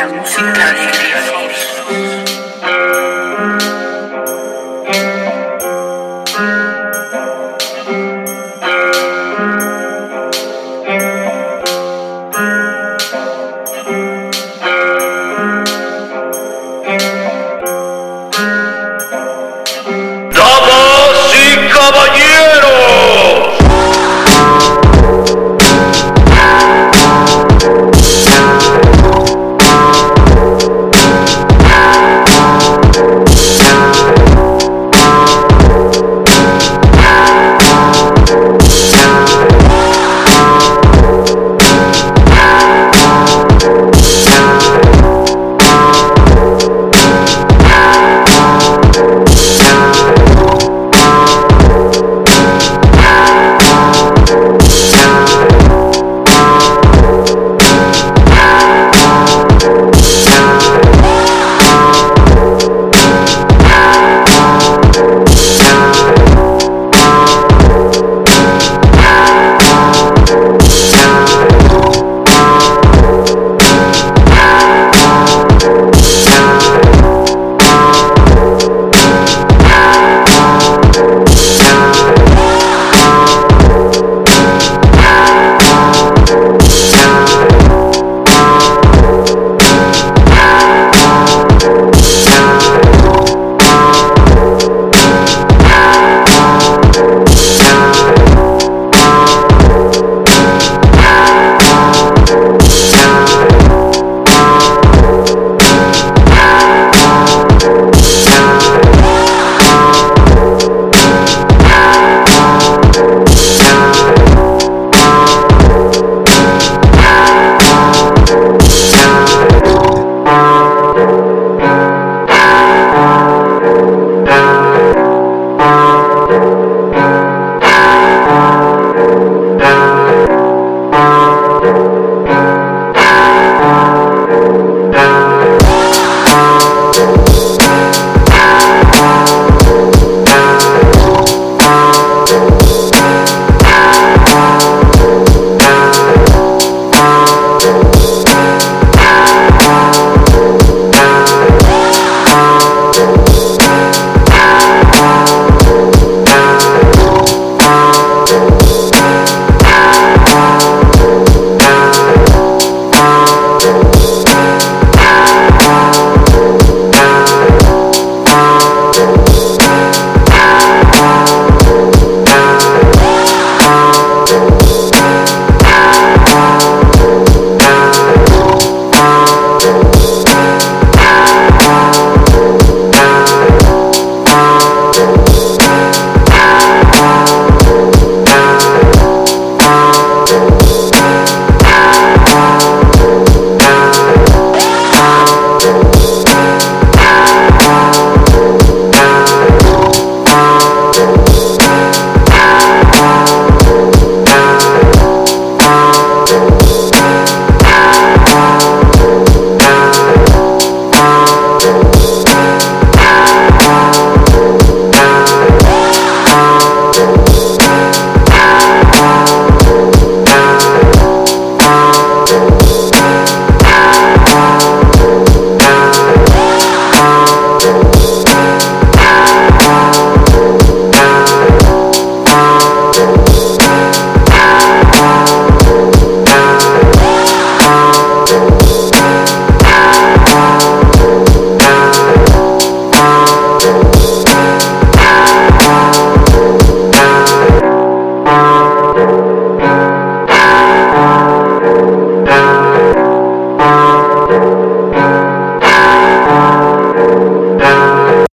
la música.